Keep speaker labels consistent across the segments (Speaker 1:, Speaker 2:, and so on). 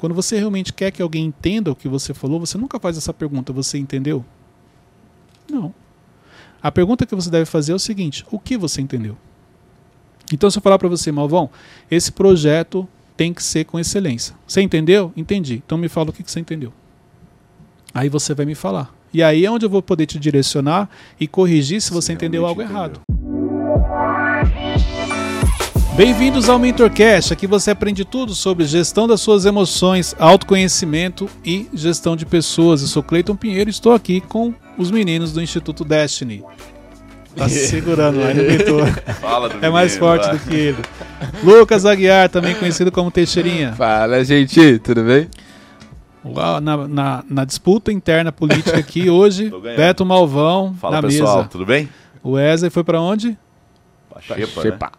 Speaker 1: Quando você realmente quer que alguém entenda o que você falou, você nunca faz essa pergunta: você entendeu? Não. A pergunta que você deve fazer é o seguinte: o que você entendeu? Então, se eu falar para você, Malvão, esse projeto tem que ser com excelência. Você entendeu? Entendi. Então me fala o que, você entendeu. Aí você vai me falar. E aí é onde eu vou poder te direcionar e corrigir se você entendeu algo
Speaker 2: entendeu.
Speaker 1: errado. Bem-vindos ao MentorCast. Aqui você aprende tudo sobre gestão das suas emoções, autoconhecimento e gestão de pessoas. Eu sou Cleiton Pinheiro e estou aqui com os meninos do Instituto Destiny. Tá se segurando lá, não aguentou.
Speaker 2: Fala do
Speaker 1: É mais
Speaker 2: menino,
Speaker 1: forte
Speaker 2: vai.
Speaker 1: do que ele. Lucas Aguiar, também conhecido como Teixeirinha.
Speaker 3: Fala, gente, tudo bem?
Speaker 1: Uau, Na, na- na disputa interna política aqui hoje. Beto Malvão
Speaker 2: Fala
Speaker 1: na
Speaker 2: pessoal,
Speaker 1: mesa.
Speaker 2: tudo bem?
Speaker 1: O Wesley foi pra onde?
Speaker 2: Pra Xepa, né?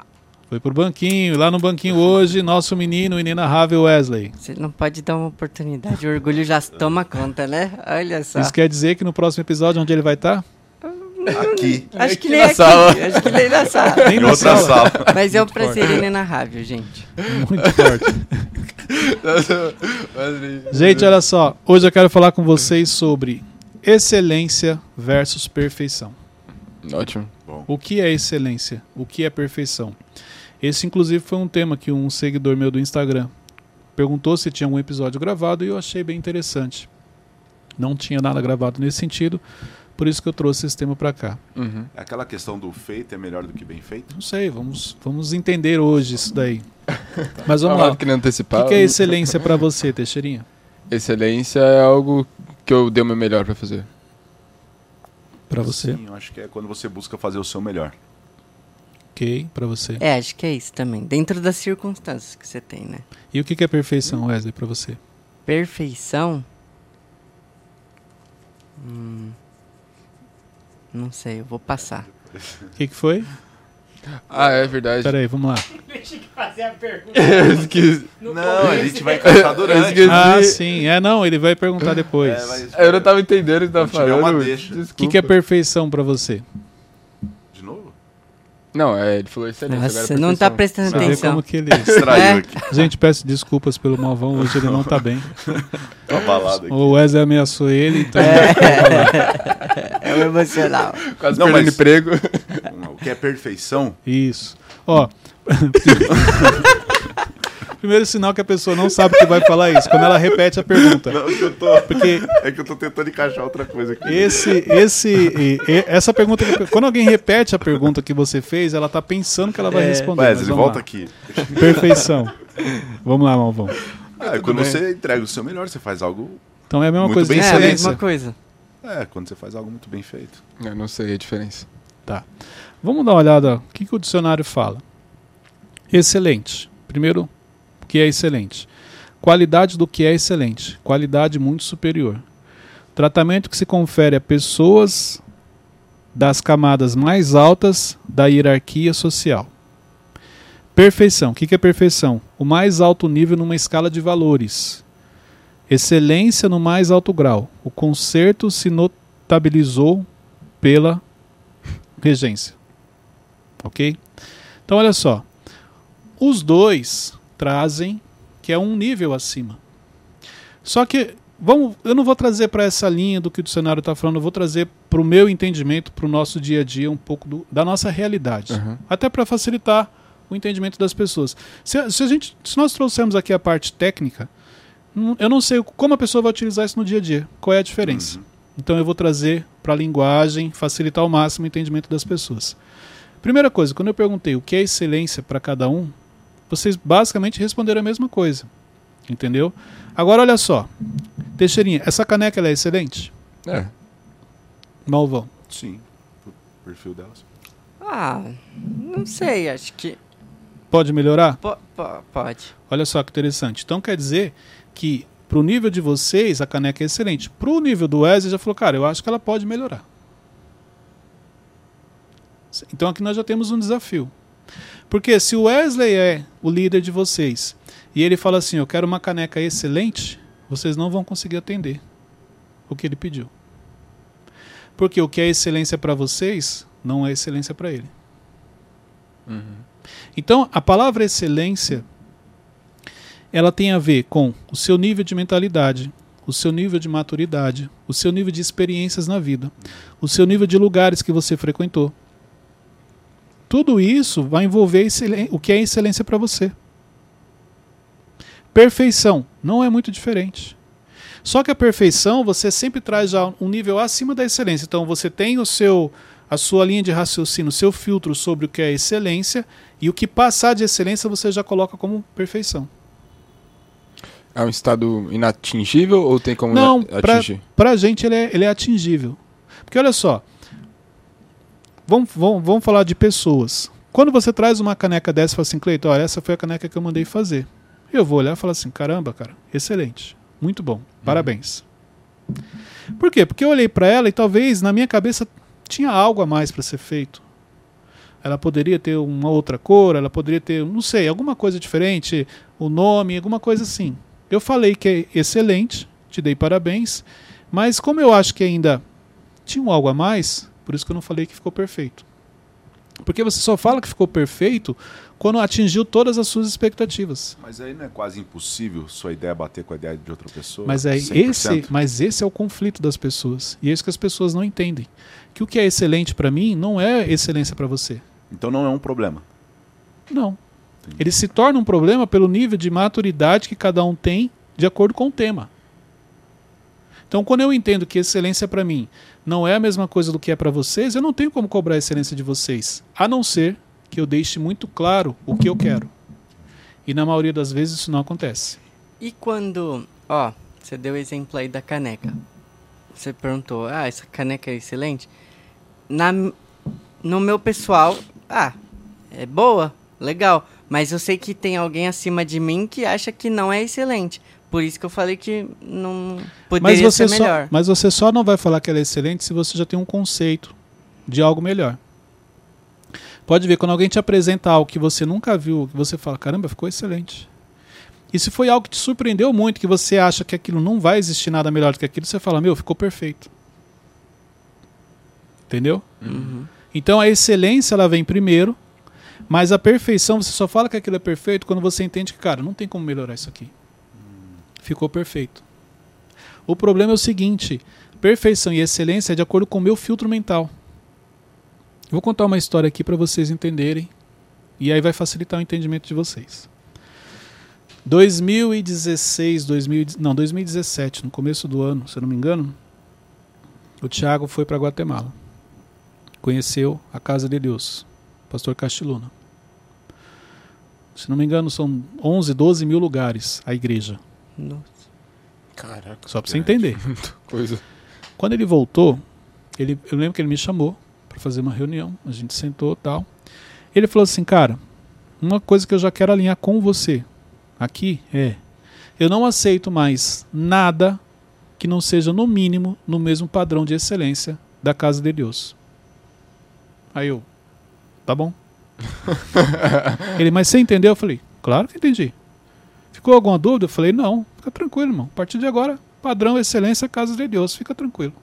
Speaker 1: Foi pro banquinho. Lá no banquinho hoje, nosso menino inenarrável Wesley.
Speaker 4: Você não pode dar uma oportunidade, o orgulho já toma conta, né? Olha só.
Speaker 1: Isso quer dizer que no próximo episódio, onde ele vai estar?
Speaker 2: Aqui.
Speaker 4: Acho que
Speaker 3: Aqui
Speaker 4: nem
Speaker 3: na
Speaker 4: aqui,
Speaker 3: sala.
Speaker 4: acho que nem na sala.
Speaker 1: Nem
Speaker 2: Em
Speaker 1: na
Speaker 2: outra
Speaker 1: sala.
Speaker 2: sala.
Speaker 4: Mas é um prazer inenarrável, gente.
Speaker 1: Muito forte. Gente, olha só. Hoje eu quero falar com vocês sobre excelência versus perfeição.
Speaker 3: Ótimo.
Speaker 1: O que é excelência? O que é perfeição? Esse, inclusive, foi um tema que um seguidor meu do Instagram perguntou se tinha algum episódio gravado e eu achei bem interessante. Não tinha nada gravado nesse sentido, por isso que eu trouxe esse tema para cá.
Speaker 3: Uhum.
Speaker 2: Aquela questão do feito é melhor do que bem feito?
Speaker 1: Não sei, vamos, vamos entender hoje isso daí. Mas vamos lá.
Speaker 3: Falava que nem
Speaker 1: O
Speaker 3: antecipar.
Speaker 1: que, que é excelência para você, Teixeirinha?
Speaker 3: Excelência é algo que eu dei o meu melhor pra fazer.
Speaker 1: Para você?
Speaker 2: Sim, eu acho que é quando você busca fazer o seu melhor.
Speaker 1: Ok, para você.
Speaker 4: É, acho que é isso também. Dentro das circunstâncias que você tem, né?
Speaker 1: E o que, é perfeição, Wesley, para você?
Speaker 4: Perfeição. Hum, não sei, eu vou passar.
Speaker 1: O que, que foi?
Speaker 3: Ah, é verdade.
Speaker 1: Pera aí, vamos lá.
Speaker 4: Deixa eu fazer a pergunta.
Speaker 3: Eu esqueci.
Speaker 2: Não, a gente vai encaixar durante.
Speaker 1: Ah, sim. É, não, ele vai perguntar depois.
Speaker 2: É, mas-
Speaker 3: Eu não tava entendendo o que tava falando.
Speaker 1: O que, que é perfeição para você?
Speaker 3: Não, é, ele falou excelência.
Speaker 4: Nossa,
Speaker 3: agora é
Speaker 4: não tá
Speaker 3: perfeição.
Speaker 4: prestando
Speaker 1: Você vê
Speaker 4: atenção.
Speaker 1: como que ele...
Speaker 2: Distraiu
Speaker 4: É.
Speaker 2: aqui.
Speaker 1: Gente, peço desculpas pelo malvão, hoje ele não tá bem.
Speaker 2: Tá balada aqui.
Speaker 1: O Wesley ameaçou ele, então...
Speaker 4: É o emocional.
Speaker 3: Quase
Speaker 2: Não,
Speaker 3: perdendo
Speaker 2: mas-
Speaker 3: emprego.
Speaker 2: O que é perfeição?
Speaker 1: Isso. Ó. Primeiro sinal que a pessoa não sabe que vai falar isso, quando ela repete a pergunta.
Speaker 2: Não, que eu tô...
Speaker 1: Porque
Speaker 2: É que eu tô tentando encaixar outra coisa aqui.
Speaker 1: esse, esse, e- e- essa pergunta, que- quando alguém repete a pergunta que você fez, ela tá pensando que ela vai
Speaker 4: É.
Speaker 1: responder. mas
Speaker 2: Wesley,
Speaker 1: vamos
Speaker 2: volta
Speaker 1: lá.
Speaker 2: aqui.
Speaker 1: Perfeição. Vamos lá, Malvão.
Speaker 2: Ah, quando você entrega o seu melhor, você faz algo.
Speaker 1: Então é a mesma
Speaker 2: Muito
Speaker 1: coisa
Speaker 2: bem
Speaker 4: É a
Speaker 1: excelência.
Speaker 4: mesma coisa.
Speaker 2: É, quando você faz algo muito bem feito.
Speaker 3: Eu não sei a diferença.
Speaker 1: Tá. Vamos dar uma olhada. O que, que o dicionário fala? Excelente. Primeiro, que é excelente? Qualidade do que é excelente. Qualidade muito superior. Tratamento que se confere a pessoas das camadas mais altas da hierarquia social. Perfeição. O que, é perfeição? O mais alto nível numa escala de valores. Excelência no mais alto grau. O concerto se notabilizou pela regência. Ok? Então, olha só. Os dois trazem que é um nível acima. Só que, vamos, eu não vou trazer para essa linha do que o dicionário está falando, eu vou trazer para o meu entendimento, para o nosso dia a dia, um pouco do- da nossa realidade.
Speaker 3: Uhum.
Speaker 1: Até para facilitar o entendimento das pessoas. Se, se a gente, se nós trouxermos aqui a parte técnica, não- eu não sei como a pessoa vai utilizar isso no dia a dia. Qual é a diferença?
Speaker 2: Uhum.
Speaker 1: Então eu vou trazer para a linguagem, facilitar ao máximo o entendimento das pessoas. Primeira coisa, quando eu perguntei o que é excelência para cada um, vocês basicamente responderam a mesma coisa. Entendeu? Agora olha só. Teixeirinha, essa caneca ela é excelente?
Speaker 3: É.
Speaker 1: Malvão.
Speaker 2: Sim. O perfil delas.
Speaker 4: Ah, não sei, acho que.
Speaker 1: Pode melhorar?
Speaker 4: po- po- pode.
Speaker 1: Olha só que interessante. Então quer dizer que pro nível de vocês a caneca é excelente. Pro nível do Wesley já falou, cara, eu acho que ela pode melhorar. Então aqui nós já temos um desafio. Porque se o Wesley é o líder de vocês e ele fala assim, eu quero uma caneca excelente, vocês não vão conseguir atender o que ele pediu. Porque o que é excelência para vocês não é excelência para ele.
Speaker 3: Uhum.
Speaker 1: Então, a palavra excelência, ela tem a ver com o seu nível de mentalidade, o seu nível de maturidade, o seu nível de experiências na vida, o seu nível de lugares que você frequentou. Tudo isso vai envolver o que é excelência para você. Perfeição não é muito diferente. Só que a perfeição você sempre traz já um nível acima da excelência. Então você tem o seu a sua linha de raciocínio, o seu filtro sobre o que é excelência e o que passar de excelência você já coloca como perfeição.
Speaker 3: É um estado inatingível ou tem como
Speaker 1: Não,
Speaker 3: atingir?
Speaker 1: pra gente ele é, ele é atingível. Porque olha só, vamos, vamos, vamos falar de pessoas. Quando você traz uma caneca dessa e fala assim, Cleiton, olha, essa foi a caneca que eu mandei fazer. Eu vou olhar e falar assim, caramba, cara, excelente, muito bom, parabéns. Por quê? Porque eu olhei para ela e talvez na minha cabeça tinha algo a mais para ser feito. Ela poderia ter uma outra cor, ela poderia ter, não sei, alguma coisa diferente, o nome, alguma coisa assim. Eu falei que é excelente, te dei parabéns, mas como eu acho que ainda tinha algo a mais, por isso que eu não falei que ficou perfeito. Porque você só fala que ficou perfeito quando atingiu todas as suas expectativas.
Speaker 2: Mas aí não é quase impossível sua ideia bater com a ideia de outra pessoa?
Speaker 1: Mas é
Speaker 2: 100%?
Speaker 1: esse, mas esse é o conflito das pessoas. E é isso que as pessoas não entendem. Que o que é excelente para mim não é excelência para você.
Speaker 2: Então não é um problema.
Speaker 1: Não. Ele se torna um problema pelo nível de maturidade que cada um tem de acordo com o tema. Então, quando eu entendo que excelência para mim não é a mesma coisa do que é para vocês, eu não tenho como cobrar a excelência de vocês, a não ser que eu deixe muito claro o que eu quero. E na maioria das vezes isso não acontece.
Speaker 4: E quando, ó, você deu o exemplo aí da caneca. Você perguntou, ah, essa caneca é excelente. Na, no meu pessoal, ah, é boa, legal. Mas eu sei que tem alguém acima de mim que acha que não é excelente. Por isso que eu falei que não
Speaker 1: Mas
Speaker 4: poderia
Speaker 1: você,
Speaker 4: ser
Speaker 1: só,
Speaker 4: melhor.
Speaker 1: mas você só não vai falar que ela é excelente se você já tem um conceito de algo melhor. Pode ver, quando alguém te apresenta algo que você nunca viu, você fala, caramba, ficou excelente. E se foi algo que te surpreendeu muito, que você acha que aquilo não vai existir nada melhor do que aquilo, você fala, meu, ficou perfeito. Entendeu?
Speaker 4: Uhum.
Speaker 1: Então a excelência ela vem primeiro, mas a perfeição você só fala que aquilo é perfeito quando você entende que, cara, não tem como melhorar isso aqui. Ficou perfeito. O problema é o seguinte: perfeição e excelência é de acordo com o meu filtro mental. Vou contar uma história aqui para vocês entenderem e aí vai facilitar o entendimento de vocês. 2016, 2000, não, 2017, no começo do ano, se eu não me engano, o Thiago foi para Guatemala conheceu a Casa de Deus, Pastor Castiluna. Se não me engano, são 11, 12 mil lugares a igreja.
Speaker 4: Nossa.
Speaker 3: Caraca.
Speaker 1: Só para você entender.
Speaker 3: Coisa.
Speaker 1: Quando ele voltou, ele, eu lembro que ele me chamou para fazer uma reunião. A gente sentou tal. Ele falou assim, cara, uma coisa que eu já quero alinhar com você aqui é: eu não aceito mais nada que não seja, no mínimo, no mesmo padrão de excelência da Casa de Deus. Aí eu, tá bom. Ele, mas você entendeu? Eu falei, claro que entendi. Ficou alguma dúvida? Eu falei, não, fica tranquilo, irmão. A partir de agora, padrão excelência Casa de Deus, fica tranquilo.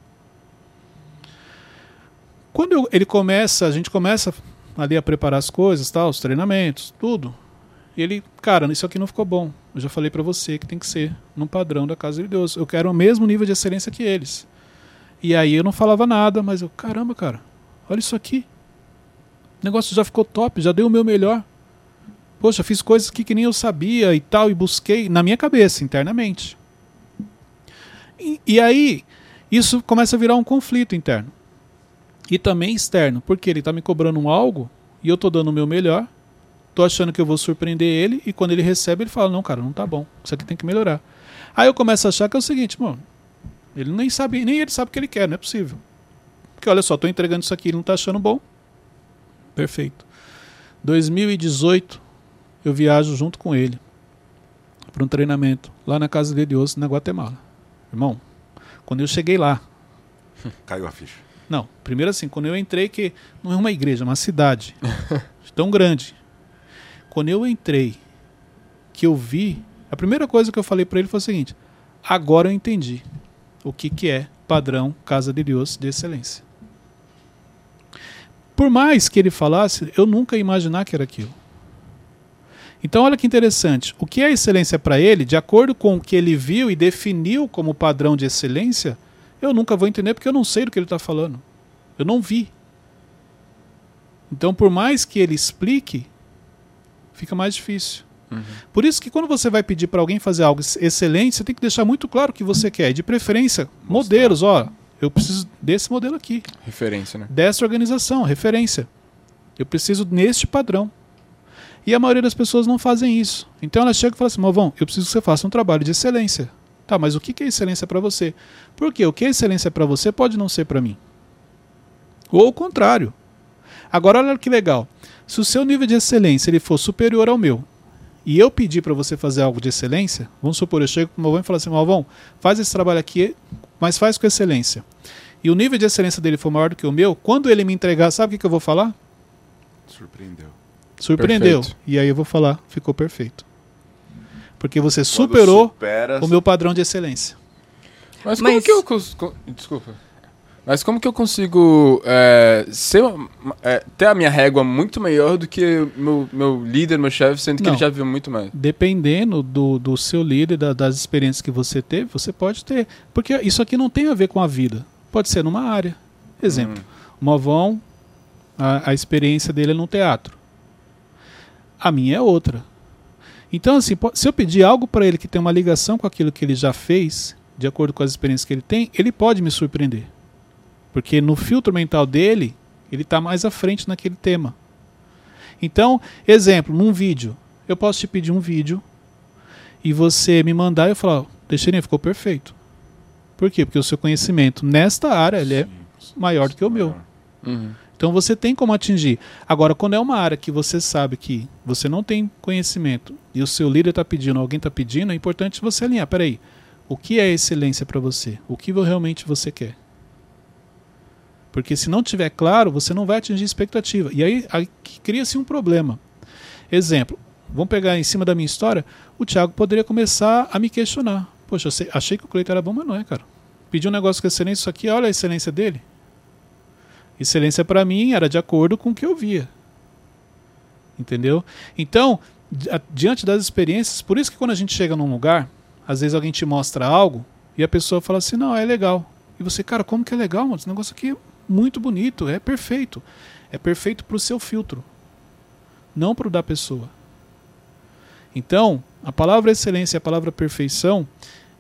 Speaker 1: Quando eu- ele começa, a gente começa ali a preparar as coisas, tal, os treinamentos, tudo. Ele, cara, isso aqui não ficou bom. Eu já falei pra você que tem que ser no padrão da Casa de Deus. Eu quero o mesmo nível de excelência que eles. E aí eu não falava nada, mas eu, caramba, cara, olha isso aqui. O negócio já ficou top, já dei o meu melhor. Poxa, fiz coisas que, que nem eu sabia e tal, e busquei na minha cabeça, internamente. E, e aí, isso começa a virar um conflito interno. E também externo, porque ele está me cobrando um algo e eu estou dando o meu melhor, tô achando que eu vou surpreender ele, e quando ele recebe, ele fala: Não, cara, não tá bom, isso aqui tem que melhorar. Aí eu começo a achar que é o seguinte, mano, ele nem sabe, nem ele sabe o que ele quer, não é possível. Porque olha só, tô entregando isso aqui, ele não tá achando bom. Perfeito. 2018, eu viajo junto com ele para um treinamento lá na casa de Deus, na Guatemala. Irmão, quando eu cheguei lá,
Speaker 2: Caiu a ficha.
Speaker 1: não, primeiro assim, quando eu entrei, que não é uma igreja, é uma cidade tão grande. Quando eu entrei, que eu vi, a primeira coisa que eu falei para ele foi o seguinte: agora eu entendi o que, que é padrão Casa de Deus de excelência. Por mais que ele falasse, eu nunca ia imaginar que era aquilo. Então, olha que interessante. O que é excelência para ele, de acordo com o que ele viu e definiu como padrão de excelência, eu nunca vou entender porque eu não sei do que ele está falando. Eu não vi. Então, por mais que ele explique, fica mais difícil.
Speaker 3: Uhum.
Speaker 1: Por isso que quando você vai pedir para alguém fazer algo excelente, você tem que deixar muito claro o que você quer. De preferência, modelos. Ó, eu preciso desse modelo aqui,
Speaker 3: Referência, né?
Speaker 1: dessa organização, referência. Eu preciso neste padrão. E a maioria das pessoas não fazem isso. Então ela chega e fala assim: Malvão, eu preciso que você faça um trabalho de excelência. Tá, mas o que é excelência para você? Porque o que é excelência para você pode não ser para mim. Ou o contrário. Agora olha que legal. Se o seu nível de excelência ele for superior ao meu, e eu pedir para você fazer algo de excelência, vamos supor, eu chego para o Malvão e falo assim: Malvão, faz esse trabalho aqui, mas faz com excelência. E o nível de excelência dele for maior do que o meu, quando ele me entregar, sabe o que eu vou falar?
Speaker 2: Surpreendeu.
Speaker 1: Surpreendeu.
Speaker 3: Perfeito.
Speaker 1: E aí eu vou falar, ficou perfeito. Porque você
Speaker 2: Quando
Speaker 1: superou
Speaker 2: supera-
Speaker 1: o meu padrão de excelência.
Speaker 3: Mas como
Speaker 4: Mas-
Speaker 3: que eu. Desculpa. Mas como que eu consigo é, ser, é, ter a minha régua muito maior do que meu, meu líder, meu chefe, sendo que
Speaker 1: Não.
Speaker 3: ele já viu muito mais?
Speaker 1: Dependendo do, do seu líder, da- das experiências que você teve, você pode ter. Porque isso aqui não tem a ver com a vida. Pode ser numa área. Exemplo, o Movão, a, a experiência dele é no teatro. A minha é outra. Então, assim, se eu pedir algo para ele que tem uma ligação com aquilo que ele já fez, de acordo com as experiências que ele tem, ele pode me surpreender. Porque no filtro mental dele, ele está mais à frente naquele tema. Então, exemplo, num vídeo, eu posso te pedir um vídeo e você me mandar e eu falar, Teixeirinha, ficou perfeito. Por quê? Porque o seu conhecimento nesta área ele é
Speaker 2: Sim,
Speaker 1: maior do que o meu.
Speaker 3: Uhum.
Speaker 1: Então você tem como atingir. Agora, quando é uma área que você sabe que você não tem conhecimento e o seu líder está pedindo, alguém está pedindo, é importante você alinhar. Peraí, o que é excelência para você? O que realmente você quer? Porque se não tiver claro, você não vai atingir expectativa. E aí, aí cria-se um problema. Exemplo, vamos pegar em cima da minha história, o Thiago poderia começar a me questionar. Poxa, achei que o Cleiton era bom, mas não é, cara. Pediu um negócio com excelência, isso aqui, olha a excelência dele. Excelência para mim era de acordo com o que eu via. Entendeu? Então, diante das experiências, por isso que quando a gente chega num lugar, às vezes alguém te mostra algo e a pessoa fala assim: "Não, é legal". E você, cara, como que é legal, mano? Esse negócio aqui é muito bonito, é perfeito. É perfeito pro seu filtro, não pro da pessoa. Então, a palavra excelência e a palavra perfeição,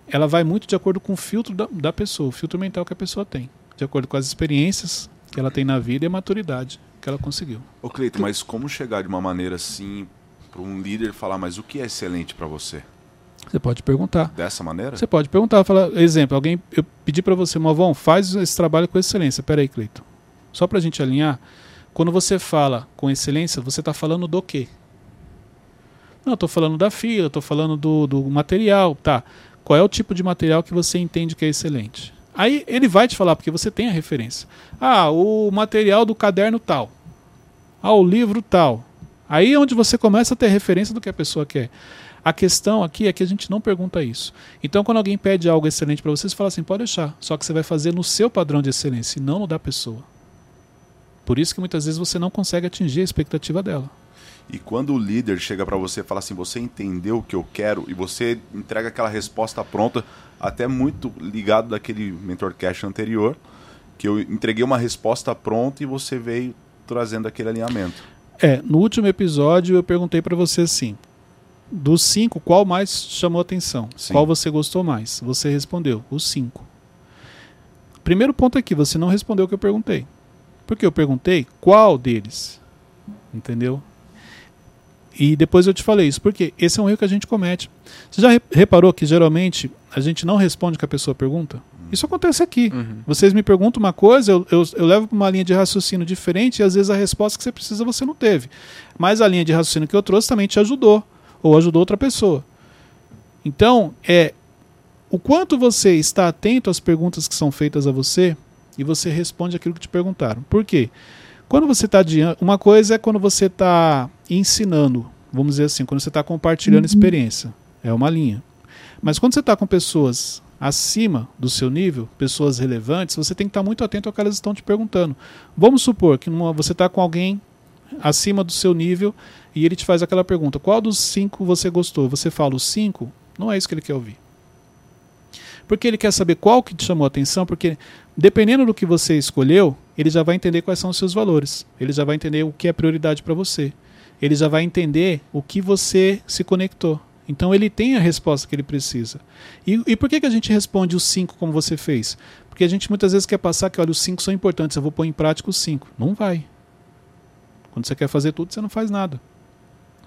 Speaker 1: ela vai muito de acordo com o filtro da, da pessoa, o filtro mental que a pessoa tem, de acordo com as experiências que ela tem na vida e a maturidade que ela conseguiu.
Speaker 2: Ô, Cleiton, mas como chegar de uma maneira assim para um líder falar, mas o que é excelente para você?
Speaker 1: Você pode perguntar.
Speaker 2: Dessa maneira?
Speaker 1: Você pode perguntar, falar, exemplo, alguém, eu pedi para você, Malvão, faz esse trabalho com excelência. Pera aí, Cleiton. Só para a gente alinhar, quando você fala com excelência, você está falando do quê? Não, estou falando da fila, estou falando do, do material, tá? Qual é o tipo de material que você entende que é excelente? Aí ele vai te falar, porque você tem a referência. Ah, o material do caderno tal. Ah, o livro tal. Aí é onde você começa a ter referência do que a pessoa quer. A questão aqui é que a gente não pergunta isso. Então, quando alguém pede algo excelente para você, você fala assim: pode deixar. Só que você vai fazer no seu padrão de excelência e não no da pessoa. Por isso que muitas vezes você não consegue atingir a expectativa dela.
Speaker 2: E quando o líder chega para você e fala assim, você entendeu o que eu quero e você entrega aquela resposta pronta, até muito ligado daquele mentorcast anterior, que eu entreguei uma resposta pronta e você veio trazendo aquele alinhamento.
Speaker 1: É, no último episódio eu perguntei para você assim: dos cinco, qual mais chamou atenção?
Speaker 2: Sim.
Speaker 1: Qual você gostou mais? Você respondeu: os cinco. Primeiro ponto aqui, você não respondeu o que eu perguntei. Porque eu perguntei qual deles. Entendeu? E depois eu te falei isso, porque esse é um erro que a gente comete. Você já re- reparou que geralmente a gente não responde o que a pessoa pergunta? Isso acontece aqui.
Speaker 3: Uhum.
Speaker 1: Vocês me perguntam uma coisa, eu, eu, eu levo para uma linha de raciocínio diferente e às vezes a resposta que você precisa você não teve. Mas a linha de raciocínio que eu trouxe também te ajudou, ou ajudou outra pessoa. Então, é o quanto você está atento às perguntas que são feitas a você e você responde aquilo que te perguntaram. Por quê? Quando você está diante. Uma coisa é quando você está ensinando, vamos dizer assim, quando você está compartilhando experiência. É uma linha. Mas quando você está com pessoas acima do seu nível, pessoas relevantes, você tem que estar muito atento ao que elas estão te perguntando. Vamos supor que numa- você está com alguém acima do seu nível e ele te faz aquela pergunta: qual dos cinco você gostou? Você fala os cinco? Não é isso que ele quer ouvir. Porque ele quer saber qual que te chamou a atenção, porque dependendo do que você escolheu, ele já vai entender quais são os seus valores. Ele já vai entender o que é prioridade para você. Ele já vai entender o que você se conectou. Então ele tem a resposta que ele precisa. E, e por que, que a gente responde os cinco como você fez? Porque a gente muitas vezes quer passar que olha, os cinco são importantes, eu vou pôr em prática os cinco. Não vai. Quando você quer fazer tudo, você não faz nada.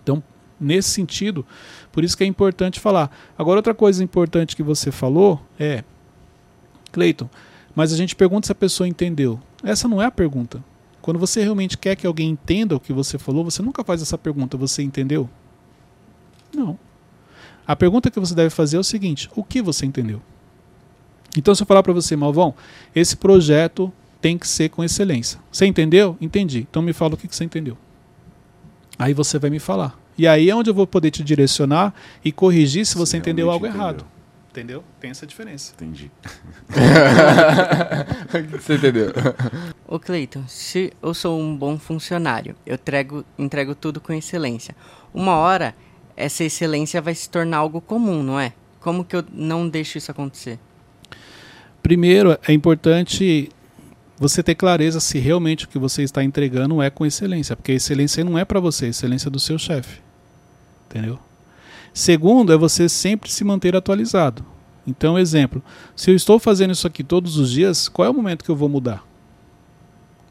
Speaker 1: Então, nesse sentido, por isso que é importante falar. Agora, outra coisa importante que você falou é, Cleiton, mas a gente pergunta se a pessoa entendeu. Essa não é a pergunta. Quando você realmente quer que alguém entenda o que você falou, você nunca faz essa pergunta, você entendeu? Não. A pergunta que você deve fazer é o seguinte: o que você entendeu? Então, se eu falar para você, Malvão, esse projeto tem que ser com excelência. Você entendeu? Entendi. Então me fala o que você entendeu. Aí você vai me falar. E aí é onde eu vou poder te direcionar e corrigir se você entendeu algo
Speaker 2: entendeu.
Speaker 1: errado. Entendeu? Tem essa diferença.
Speaker 2: Entendi.
Speaker 3: Você entendeu?
Speaker 4: Ô Cleiton, se eu sou um bom funcionário, eu entrego, entrego tudo com excelência. Uma hora, essa excelência vai se tornar algo comum, não é? Como que eu não deixo isso acontecer?
Speaker 1: Primeiro, é importante você ter clareza se realmente o que você está entregando é com excelência, porque a excelência não é para você, a excelência é do seu chefe. Entendeu? Segundo, é você sempre se manter atualizado. Então, exemplo, se eu estou fazendo isso aqui todos os dias, qual é o momento que eu vou mudar?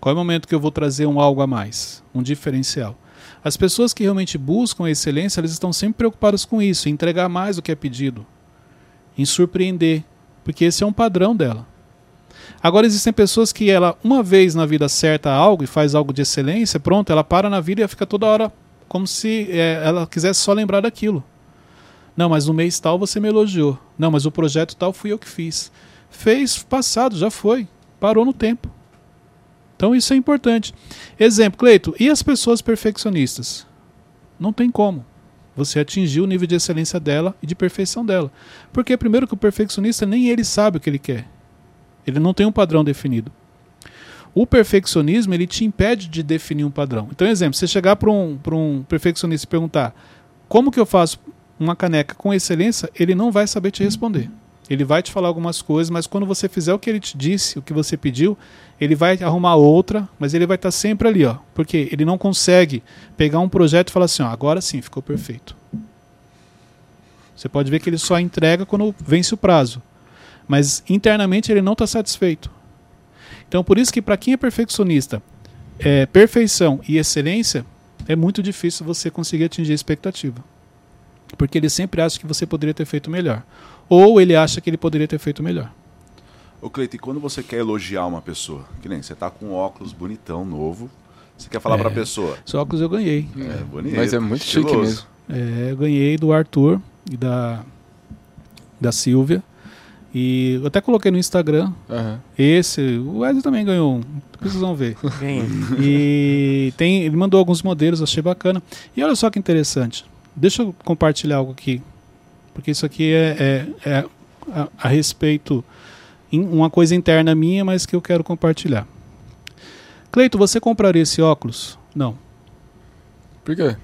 Speaker 1: Qual é o momento que eu vou trazer um algo a mais, um diferencial? As pessoas que realmente buscam a excelência, elas estão sempre preocupadas com isso, em entregar mais do que é pedido, em surpreender, porque esse é um padrão dela. Agora existem pessoas que ela uma vez na vida acerta algo e faz algo de excelência, pronto, ela para na vida e fica toda hora como se é, ela quisesse só lembrar daquilo. Não, mas no mês tal você me elogiou. Não, mas o projeto tal fui eu que fiz. Fez passado, já foi. Parou no tempo. Então isso é importante. Exemplo, Cleito, e as pessoas perfeccionistas? Não tem como você atingir o nível de excelência dela e de perfeição dela. Porque, primeiro, que o perfeccionista nem ele sabe o que ele quer. Ele não tem um padrão definido. O perfeccionismo ele te impede de definir um padrão. Então, exemplo, você chegar para um, um perfeccionista e perguntar como que eu faço uma caneca com excelência, ele não vai saber te responder. Ele vai te falar algumas coisas, mas quando você fizer o que ele te disse, o que você pediu, ele vai arrumar outra, mas ele vai estar sempre ali, ó, porque ele não consegue pegar um projeto e falar assim, ó, agora sim, ficou perfeito. Você pode ver que ele só entrega quando vence o prazo, mas internamente ele não está satisfeito. Então, por isso que para quem é perfeccionista, é, perfeição e excelência é muito difícil você conseguir atingir a expectativa, porque ele sempre acha que você poderia ter feito melhor, ou ele acha que ele poderia ter feito melhor.
Speaker 2: Ô Cleiton, e quando você quer elogiar uma pessoa, que nem você tá com um óculos bonitão, novo, você quer falar
Speaker 1: É.
Speaker 2: pra pessoa.
Speaker 1: Esse óculos eu ganhei.
Speaker 2: É, bonito.
Speaker 3: Mas é muito chique
Speaker 2: estiloso.
Speaker 3: mesmo.
Speaker 1: É, eu ganhei do Arthur e da, da Silvia. E eu até coloquei no Instagram.
Speaker 3: Aham.
Speaker 1: Esse, o Wesley também ganhou um. Vocês vão ver.
Speaker 4: Ganhei.
Speaker 1: E tem, ele mandou alguns modelos, achei bacana. E olha só que interessante. Deixa eu compartilhar algo aqui. Porque isso aqui é, é- é a, a respeito. em- Uma coisa interna minha, mas que eu quero compartilhar. Cleito, você compraria esse óculos? Não.
Speaker 3: Por quê?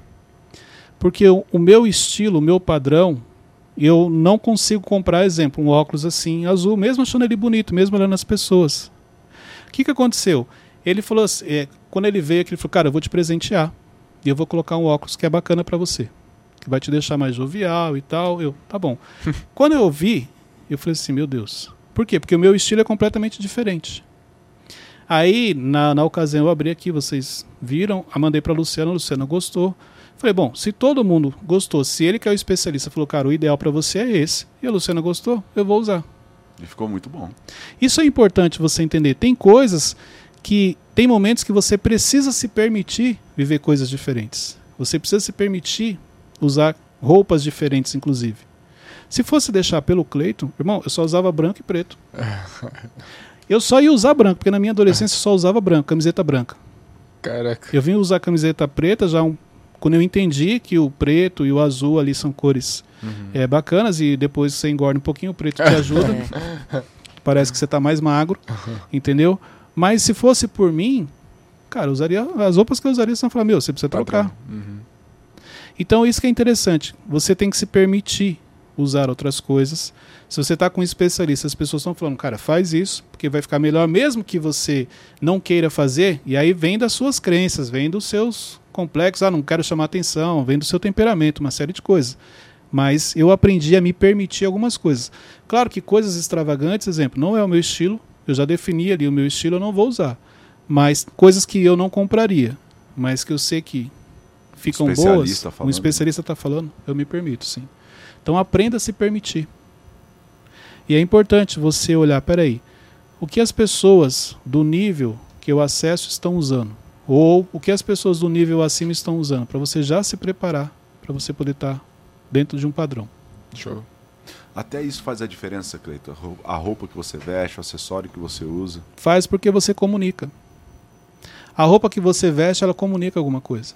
Speaker 1: Porque o, o meu estilo, o meu padrão, eu não consigo comprar, exemplo, um óculos assim, azul, mesmo achando ele bonito, mesmo olhando as pessoas. O que, que aconteceu? Ele falou assim, é, quando ele veio aqui, ele falou, cara, eu vou te presentear. E eu vou colocar um óculos que é bacana para você. Que vai te deixar mais jovial e tal. Eu, tá bom. quando eu vi, eu falei assim, meu Deus. Por quê? Porque o meu estilo é completamente diferente. Aí, na, na ocasião, eu abri aqui, vocês viram, a mandei para Luciana, a Luciana gostou. Falei, bom, se todo mundo gostou, se ele que é o especialista falou, cara, o ideal para você é esse, e a Luciana gostou, eu vou usar.
Speaker 2: E ficou muito bom.
Speaker 1: Isso é importante você entender. Tem coisas que tem momentos que você precisa se permitir viver coisas diferentes. Você precisa se permitir usar roupas diferentes, inclusive. Se fosse deixar pelo Cleiton, irmão, eu só usava branco e preto. Eu só ia usar branco, porque na minha adolescência eu só usava branco, camiseta branca.
Speaker 3: Caraca.
Speaker 1: Eu vim usar camiseta preta já um- quando eu entendi que o preto e o azul ali são cores é, bacanas e depois você engorda um pouquinho, o preto te ajuda. Parece que você está mais magro, entendeu? Mas se fosse por mim, Cara, eu usaria as roupas que eu usaria, você vai falar, meu, você precisa trocar.
Speaker 3: Uhum.
Speaker 1: Então isso que é interessante. Você tem que se permitir usar outras coisas. Se você está com um especialista, as pessoas estão falando, cara, faz isso, porque vai ficar melhor, mesmo que você não queira fazer, e aí vem das suas crenças, vem dos seus complexos, ah, não quero chamar atenção, vem do seu temperamento, uma série de coisas. Mas eu aprendi a me permitir algumas coisas. Claro que coisas extravagantes, exemplo, não é o meu estilo, eu já defini ali o meu estilo, eu não vou usar. Mas coisas que eu não compraria, mas que eu sei que ficam boas, um
Speaker 2: falando.
Speaker 1: especialista está falando, eu me permito, sim. Então aprenda a se permitir. E é importante você olhar, peraí, o que as pessoas do nível que eu acesso estão usando? Ou o que as pessoas do nível acima estão usando? Para você já se preparar, para você poder estar dentro de um padrão.
Speaker 3: Show.
Speaker 2: Até isso faz a diferença, Cleiton. A roupa que você veste, o acessório que você usa.
Speaker 1: Faz porque você comunica. A roupa que você veste, ela comunica alguma coisa.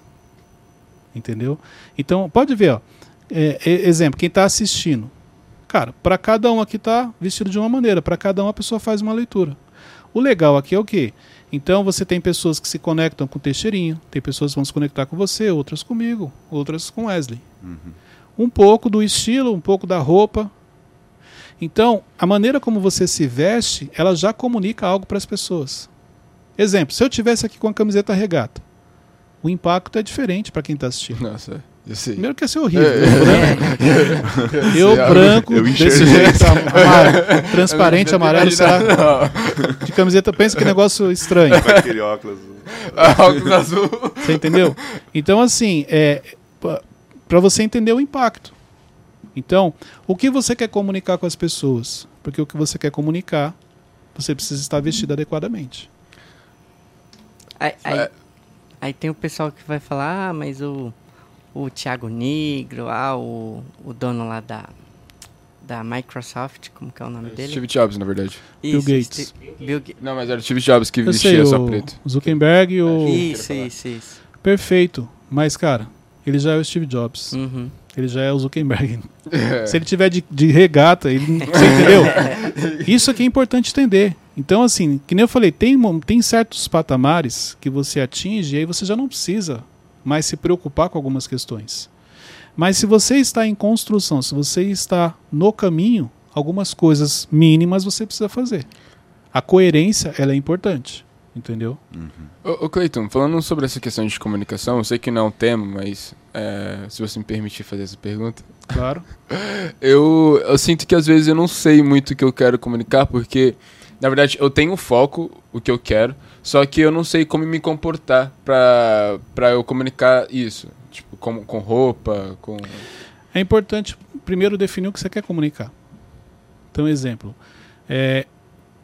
Speaker 1: Entendeu? Então, pode ver, ó. É, é, exemplo, quem está assistindo. Cara, para cada um aqui tá vestido de uma maneira, para cada um a pessoa faz uma leitura. O legal aqui é o quê? Então você tem pessoas que se conectam com o Teixeirinho, tem pessoas que vão se conectar com você, outras comigo, outras com Wesley. Um pouco do estilo, um pouco da roupa. Então, a maneira como você se veste, ela já comunica algo para as pessoas. Exemplo, se eu tivesse aqui com a camiseta regata, o impacto é diferente para quem está assistindo.
Speaker 3: Nossa, eu sei.
Speaker 1: Primeiro que ia ser horrível.
Speaker 3: É.
Speaker 1: Eu branco, eu branco
Speaker 2: Eu
Speaker 1: desse jeito, amar- transparente, amarelo, será? De camiseta, pensa que negócio estranho.
Speaker 2: Com aquele óculos.
Speaker 3: Óculos azul.
Speaker 1: Você entendeu? Então, assim, é para você entender o impacto. Então, o que você quer comunicar com as pessoas? Porque o que você quer comunicar, você precisa estar vestido adequadamente.
Speaker 4: Aí, aí,
Speaker 3: É.
Speaker 4: aí tem o pessoal que vai falar, ah, mas o, o Thiago Negro, ah, o, o dono lá da, da Microsoft, como que é o nome dele?
Speaker 3: Steve Jobs, na verdade.
Speaker 1: Bill
Speaker 4: Isso,
Speaker 1: Gates.
Speaker 4: Steve- Bill Ga-
Speaker 3: Não, mas era o Steve Jobs que
Speaker 1: Eu
Speaker 3: vestia
Speaker 1: sei,
Speaker 3: só
Speaker 1: o
Speaker 3: preto.
Speaker 1: Zuckerberg e o...
Speaker 4: Isso, isso, isso.
Speaker 1: Perfeito. Mas, cara, ele já é o Steve Jobs.
Speaker 4: Uhum.
Speaker 1: Ele já é o Zuckerberg.
Speaker 3: É.
Speaker 1: Se ele tiver de, de regata, ele, você entendeu? Isso aqui é importante entender. Então, assim, que nem eu falei, tem, tem certos patamares que você atinge e aí você já não precisa mais se preocupar com algumas questões. Mas se você está em construção, se você está no caminho, algumas coisas mínimas você precisa fazer. A coerência, ela é importante. Entendeu?
Speaker 3: Ô, ô Cleiton, falando sobre essa questão de comunicação, eu sei que não é um tema, mas é, se você me permitir fazer essa pergunta.
Speaker 1: Claro.
Speaker 3: Eu, eu sinto que às vezes eu não sei muito o que eu quero comunicar, porque, na verdade, eu tenho foco, o que eu quero, só que eu não sei como me comportar pra, pra eu comunicar isso. Tipo, com, com roupa, com.
Speaker 1: É importante primeiro definir o que você quer comunicar. Então, exemplo. é,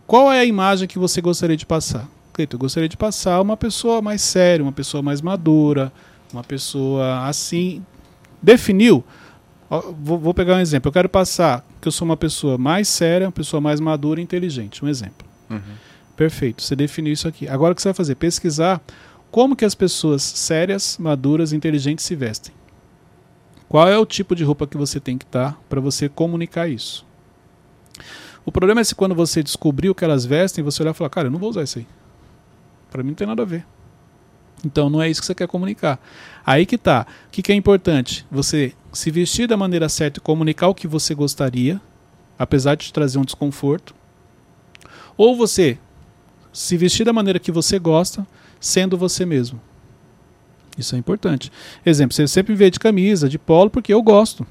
Speaker 1: qual é a imagem que você gostaria de passar? Eu gostaria de passar uma pessoa mais séria, uma pessoa mais madura, uma pessoa assim. Definiu? Vou pegar um exemplo. Eu quero passar que eu sou uma pessoa mais séria, uma pessoa mais madura e inteligente. Um exemplo.
Speaker 3: Uhum.
Speaker 1: Perfeito, você definiu isso aqui. Agora o que você vai fazer? Pesquisar como que as pessoas sérias, maduras e inteligentes se vestem. Qual é o tipo de roupa que você tem que estar para você comunicar isso? O problema é se quando você descobrir o que elas vestem, você olhar e falar, cara, eu não vou usar isso aí. Para mim não tem nada a ver. Então não é isso que você quer comunicar. Aí que tá. O que, que é importante? Você se vestir da maneira certa e comunicar o que você gostaria, apesar de te trazer um desconforto. Ou você se vestir da maneira que você gosta, sendo você mesmo. Isso é importante. Exemplo, você sempre me vê de camisa, de polo, porque eu gosto.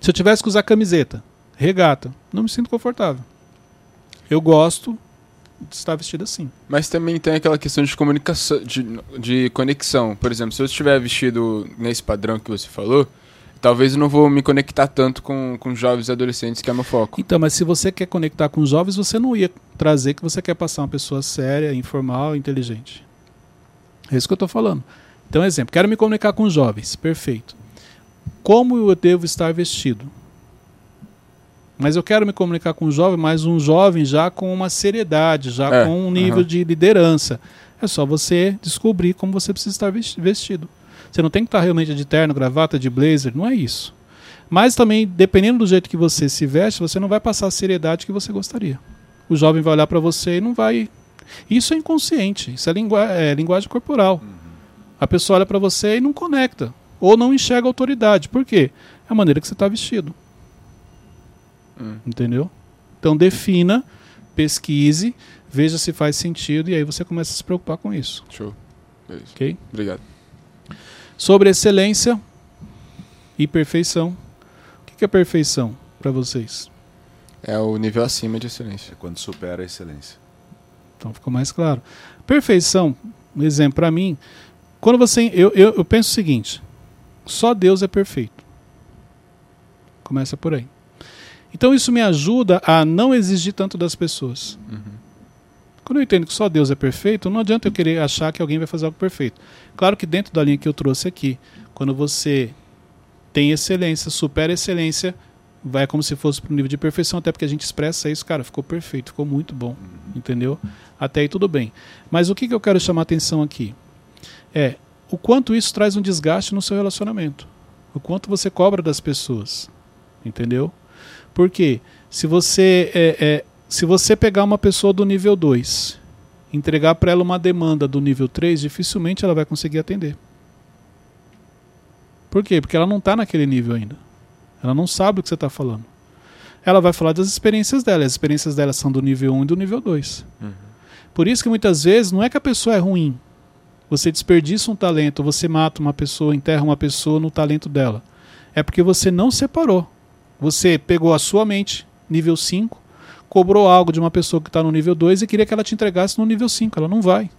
Speaker 1: Se eu tivesse que usar camiseta, regata, não me sinto confortável. Eu gosto estar vestido assim.
Speaker 3: Mas também tem aquela questão de comunicação, de, de conexão. Por exemplo, se eu estiver vestido nesse padrão que você falou, talvez eu não vou me conectar tanto com, com jovens e adolescentes, que é meu foco.
Speaker 1: Então, mas se você quer conectar com os jovens, você não ia trazer que você quer passar uma pessoa séria, informal, inteligente. É isso que eu estou falando. Então, exemplo, quero me comunicar com os jovens. Perfeito. Como eu devo estar vestido? Mas eu quero me comunicar com um jovem, mas um jovem já com uma seriedade, já
Speaker 3: É,
Speaker 1: com um nível
Speaker 3: aham.
Speaker 1: de liderança. É só você descobrir como você precisa estar ves- vestido. Você não tem que estar realmente de terno, gravata, de blazer, não é isso. Mas também, dependendo do jeito que você se veste, você não vai passar a seriedade que você gostaria. O jovem vai olhar para você e não vai Isso é inconsciente, isso é, lingua é linguagem corporal. A pessoa olha para você e não conecta, ou não enxerga autoridade. Por quê? É a maneira que você está vestido.
Speaker 3: Hum.
Speaker 1: Entendeu? Então defina, pesquise, veja se faz sentido e aí você começa a se preocupar com isso.
Speaker 3: Show. Beleza.
Speaker 1: Ok?
Speaker 3: Obrigado.
Speaker 1: Sobre excelência e perfeição. O que que é perfeição para vocês?
Speaker 3: É o nível acima de excelência.
Speaker 2: É quando supera a excelência.
Speaker 1: Então ficou mais claro. Perfeição, um exemplo para mim, quando você eu, eu, eu penso o seguinte: só Deus é perfeito. Começa por aí. Então isso me ajuda a não exigir tanto das pessoas.
Speaker 3: Uhum.
Speaker 1: Quando eu entendo que só Deus é perfeito, não adianta eu querer achar que alguém vai fazer algo perfeito. Claro que dentro da linha que eu trouxe aqui, quando você tem excelência, supera excelência, vai como se fosse para o nível de perfeição, até porque a gente expressa isso, cara, ficou perfeito, ficou muito bom, entendeu? Até aí tudo bem. Mas o que, que eu quero chamar a atenção aqui? É o quanto isso traz um desgaste no seu relacionamento. O quanto você cobra das pessoas, entendeu? Porque se você é, é, se você pegar uma pessoa do nível 2, entregar para ela uma demanda do nível 3, dificilmente ela vai conseguir atender. Por quê? Porque ela não está naquele nível ainda. Ela não sabe o que você está falando. Ela vai falar das experiências dela. As experiências dela são do nível 1 e do nível 2.
Speaker 3: Uhum.
Speaker 1: Por isso que muitas vezes não é que a pessoa é ruim. Você desperdiça um talento, você mata uma pessoa, enterra uma pessoa no talento dela. É porque você não separou. Você pegou a sua mente, nível 5, cobrou algo de uma pessoa que está no nível 2 e queria que ela te entregasse no nível 5. Ela não vai.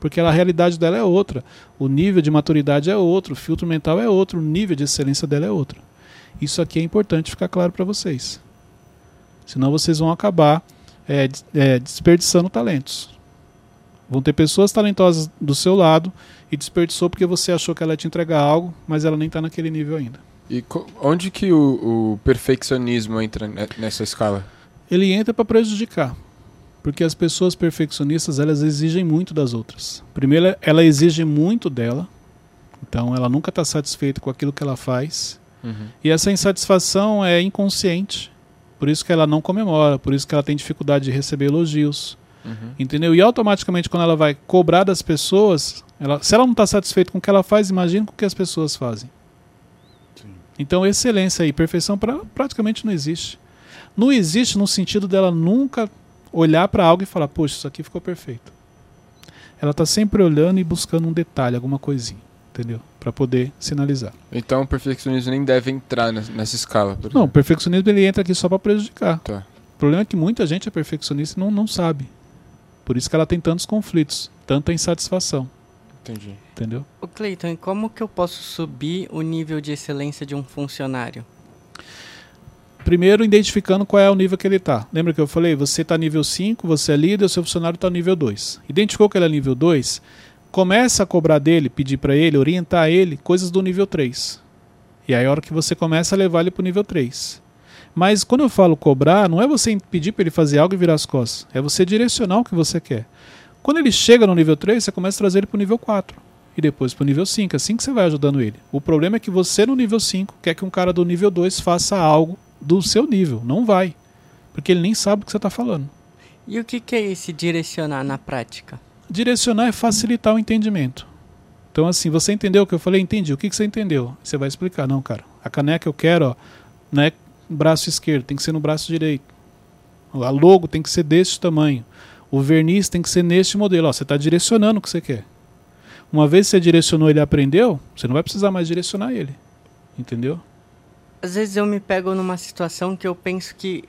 Speaker 1: Porque a realidade dela é outra. O nível de maturidade é outro, o filtro mental é outro, o nível de excelência dela é outro. Isso aqui é importante ficar claro para vocês. Senão vocês vão acabar é, é, desperdiçando talentos. Vão ter pessoas talentosas do seu lado e desperdiçou porque você achou que ela ia te entregar algo, mas ela nem está naquele nível ainda.
Speaker 3: E onde que o, o perfeccionismo entra ne- nessa escala?
Speaker 1: Ele entra para prejudicar. Porque as pessoas perfeccionistas, elas exigem muito das outras. Primeiro, ela exige muito dela. Então, ela nunca está satisfeita com aquilo que ela faz.
Speaker 3: Uhum.
Speaker 1: E essa insatisfação é inconsciente. Por isso que ela não comemora, por isso que ela tem dificuldade de receber elogios.
Speaker 3: Uhum.
Speaker 1: Entendeu? E automaticamente, quando ela vai cobrar das pessoas, ela, se ela não está satisfeita com o que ela faz, imagina com o que as pessoas fazem. Então, excelência e perfeição pra, praticamente não existe. Não existe no sentido dela nunca olhar para algo e falar, poxa, isso aqui ficou perfeito. Ela está sempre olhando e buscando um detalhe, alguma coisinha, entendeu? Para poder sinalizar.
Speaker 3: Então o perfeccionismo nem deve entrar nes- nessa escala.
Speaker 1: Não, o perfeccionismo ele entra aqui só para prejudicar.
Speaker 3: Tá.
Speaker 1: O problema é que muita gente é perfeccionista e não, não sabe. Por isso que ela tem tantos conflitos, tanta insatisfação,
Speaker 3: Entendi.
Speaker 1: entendeu?
Speaker 4: Ô Cleiton, e como que eu posso subir o nível de excelência de um funcionário?
Speaker 1: Primeiro, identificando qual é o nível que ele está. Lembra que eu falei? Você está nível 5, você é líder, o seu funcionário está nível 2. Identificou que ele é nível 2, começa a cobrar dele, pedir para ele, orientar ele coisas do nível 3. E aí a hora que você começa a levar ele para o nível 3. Mas quando eu falo cobrar, não é você pedir para ele fazer algo e virar as costas. É você direcionar o que você quer. Quando ele chega no nível 3, você começa a trazer ele para o nível 4. E depois para o nível 5. Assim que você vai ajudando ele. O problema é que você no nível 5 quer que um cara do nível 2 faça algo do seu nível. Não vai. Porque ele nem sabe o que você está falando.
Speaker 4: E o que, que é esse direcionar na prática?
Speaker 1: Direcionar é facilitar o entendimento. Então, assim, você entendeu o que eu falei? Entendi. O que, que você entendeu? Você vai explicar. Não, cara. A caneca eu quero, ó, não é braço esquerdo, tem que ser no braço direito. A logo tem que ser desse tamanho. O verniz tem que ser neste modelo. Ó, você está direcionando o que você quer. Uma vez que você direcionou ele aprendeu, você não vai precisar mais direcionar ele. Entendeu?
Speaker 4: Às vezes eu me pego numa situação que eu penso que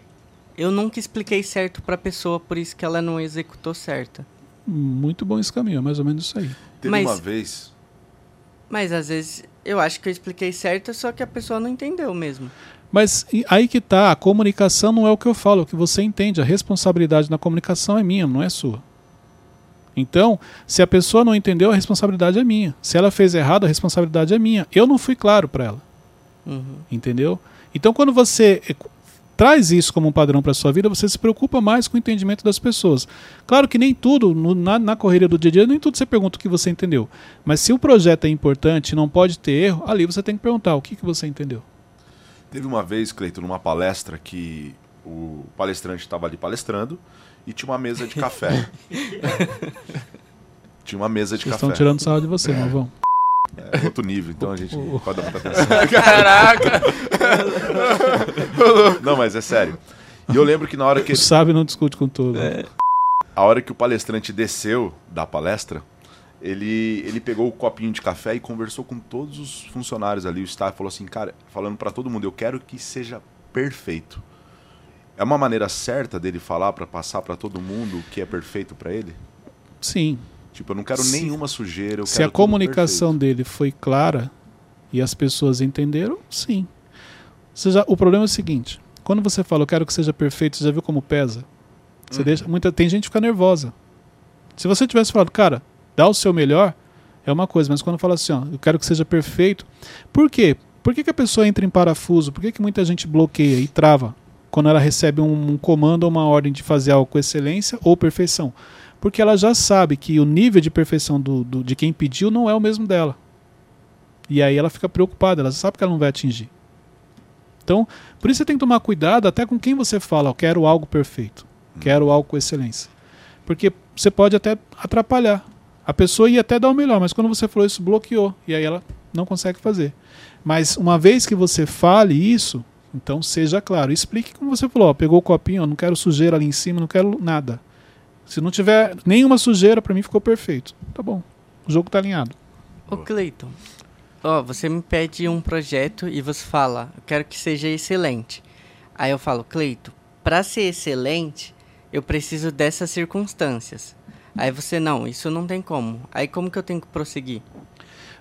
Speaker 4: eu nunca expliquei certo pra pessoa, por isso que ela não executou certo.
Speaker 1: Muito bom esse caminho, é mais ou menos isso aí.
Speaker 2: Teve
Speaker 4: Mas-
Speaker 2: uma vez.
Speaker 4: Mas às vezes eu acho que eu expliquei certo, só que a pessoa não entendeu mesmo.
Speaker 1: Mas aí que tá, a comunicação não é o que eu falo, é o que você entende. A responsabilidade na comunicação é minha, não é sua. Então, se a pessoa não entendeu, a responsabilidade é minha. Se ela fez errado, a responsabilidade é minha. Eu não fui claro para ela,
Speaker 4: Uhum.
Speaker 1: entendeu? Então, quando você eh, traz isso como um padrão para sua vida, você se preocupa mais com o entendimento das pessoas. Claro que nem tudo, no- na, na correria do dia a dia, nem tudo você pergunta o que você entendeu. Mas se o projeto é importante e não pode ter erro, ali você tem que perguntar o que, que você entendeu.
Speaker 2: Teve uma vez, Cleiton, numa palestra que o palestrante estava ali palestrando e tinha uma mesa de café. tinha uma mesa de
Speaker 1: Vocês
Speaker 2: café.
Speaker 1: estão tirando sarro de você, não vão?
Speaker 2: É outro nível, então a gente
Speaker 1: O-
Speaker 2: pode dar muita atenção.
Speaker 3: Caraca!
Speaker 2: Não, mas é sério. E eu lembro que na hora que
Speaker 1: O sábio não discute com todo.
Speaker 2: a hora que o palestrante desceu da palestra, ele, ele pegou o copinho de café e conversou com todos os funcionários ali, o staff, falou assim, cara, falando pra todo mundo, eu quero que seja perfeito. É uma maneira certa dele falar pra passar pra todo mundo o que é perfeito pra ele?
Speaker 1: Sim.
Speaker 2: Tipo, eu não quero
Speaker 1: Se-
Speaker 2: nenhuma sujeira,
Speaker 1: Se a comunicação dele foi clara e as pessoas entenderam, sim. Já- o problema é o seguinte: quando você fala eu quero que seja perfeito, você já viu como pesa? Você
Speaker 2: Uhum.
Speaker 1: deixa, muita, tem gente que fica nervosa. Se você tivesse falado, cara, dá o seu melhor, é uma coisa, mas quando fala assim, ó, eu quero que seja perfeito. Por quê? Por que, que a pessoa entra em parafuso? Por que, que muita gente bloqueia e trava quando ela recebe um, um comando ou uma ordem de fazer algo com excelência ou perfeição? Porque ela já sabe que o nível de perfeição do, do- de quem pediu não é o mesmo dela. E aí ela fica preocupada, ela sabe que ela não vai atingir. Então, por isso você tem que tomar cuidado até com quem você fala, eu quero algo perfeito, quero algo com excelência. Porque você pode até atrapalhar. A pessoa ia até dar o melhor, mas quando você falou isso, bloqueou. E aí ela não consegue fazer. Mas uma vez que você fale isso, então seja claro. Explique como você falou. Ó, pegou o copinho, ó, não quero sujeira ali em cima, não quero nada. Se não tiver nenhuma sujeira, pra mim ficou perfeito. Tá bom. O jogo tá alinhado.
Speaker 4: Ô Cleiton, ó, você me pede um projeto e você fala, eu quero que seja excelente. Aí eu falo, Cleiton, pra ser excelente, eu preciso dessas circunstâncias. Aí você, não, isso não tem como. Aí como que eu tenho que prosseguir?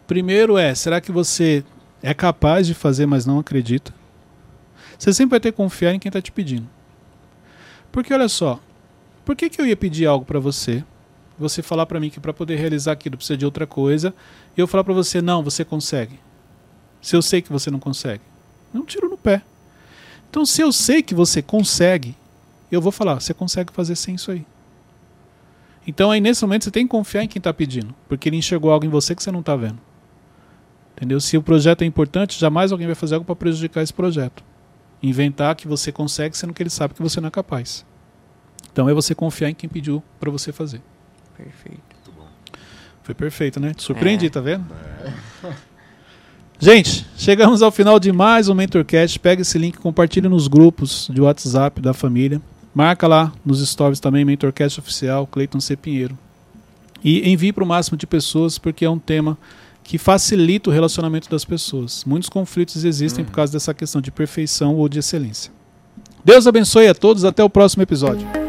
Speaker 1: Primeiro é, será que você é capaz de fazer, mas não acredita? Você sempre vai ter que confiar em quem está te pedindo. Porque olha só, por que, que eu ia pedir algo para você? Você falar para mim que para poder realizar aquilo precisa de outra coisa, e eu falar para você, não, você consegue. Se eu sei que você não consegue, é um tiro no pé. Então, se eu sei que você consegue, eu vou falar, você consegue fazer sem isso aí. Então aí nesse momento você tem que confiar em quem está pedindo, porque ele enxergou algo em você que você não está vendo. Entendeu? Se o projeto é importante, jamais alguém vai fazer algo para prejudicar esse projeto. Inventar que você consegue, sendo que ele sabe que você não é capaz. Então é você confiar em quem pediu para você fazer.
Speaker 4: Perfeito.
Speaker 1: Foi perfeito, né? Te surpreendi,
Speaker 4: É.
Speaker 1: tá vendo? Gente, chegamos ao final de mais um MentorCast. Pega esse link, compartilha nos grupos de WhatsApp da família. Marca lá nos stories também, MentorCast Oficial, Cleiton C. Pinheiro. E envie para o máximo de pessoas, porque é um tema que facilita o relacionamento das pessoas. Muitos conflitos existem por causa dessa questão de perfeição ou de excelência. Deus abençoe a todos, até o próximo episódio.